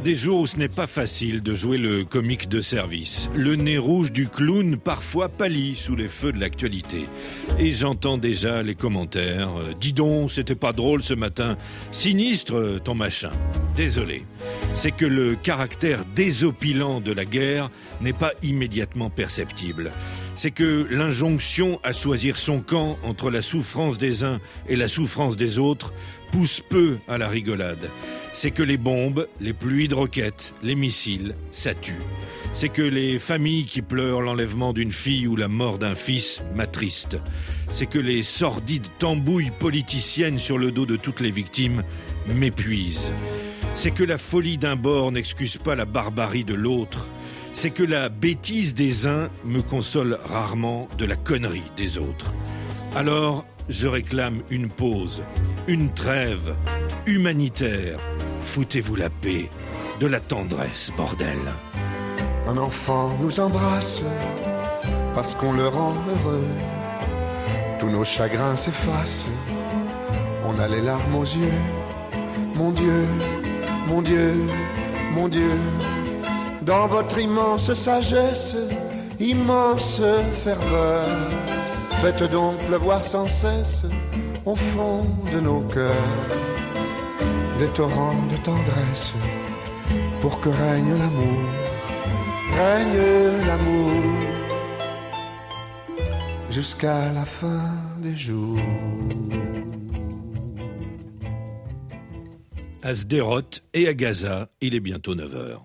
des jours où ce n'est pas facile de jouer le comique de service. Le nez rouge du clown parfois pâlit sous les feux de l'actualité. Et j'entends déjà les commentaires. Euh, Dis donc, c'était pas drôle ce matin. Sinistre euh, ton machin. Désolé. C'est que le caractère désopilant de la guerre n'est pas immédiatement perceptible c'est que l'injonction à choisir son camp entre la souffrance des uns et la souffrance des autres pousse peu à la rigolade. C'est que les bombes, les pluies de roquettes, les missiles, ça tue. C'est que les familles qui pleurent l'enlèvement d'une fille ou la mort d'un fils m'attristent. C'est que les sordides tambouilles politiciennes sur le dos de toutes les victimes m'épuisent. C'est que la folie d'un bord n'excuse pas la barbarie de l'autre c'est que la bêtise des uns me console rarement de la connerie des autres. Alors, je réclame une pause, une trêve humanitaire. Foutez-vous la paix, de la tendresse, bordel. Un enfant nous embrasse parce qu'on le rend heureux. Tous nos chagrins s'effacent, on a les larmes aux yeux. Mon Dieu, mon Dieu, mon Dieu dans votre immense sagesse, immense ferveur. Faites donc pleuvoir sans cesse au fond de nos cœurs des torrents de tendresse pour que règne l'amour, règne l'amour jusqu'à la fin des jours. À Sderot et à Gaza, il est bientôt 9 heures.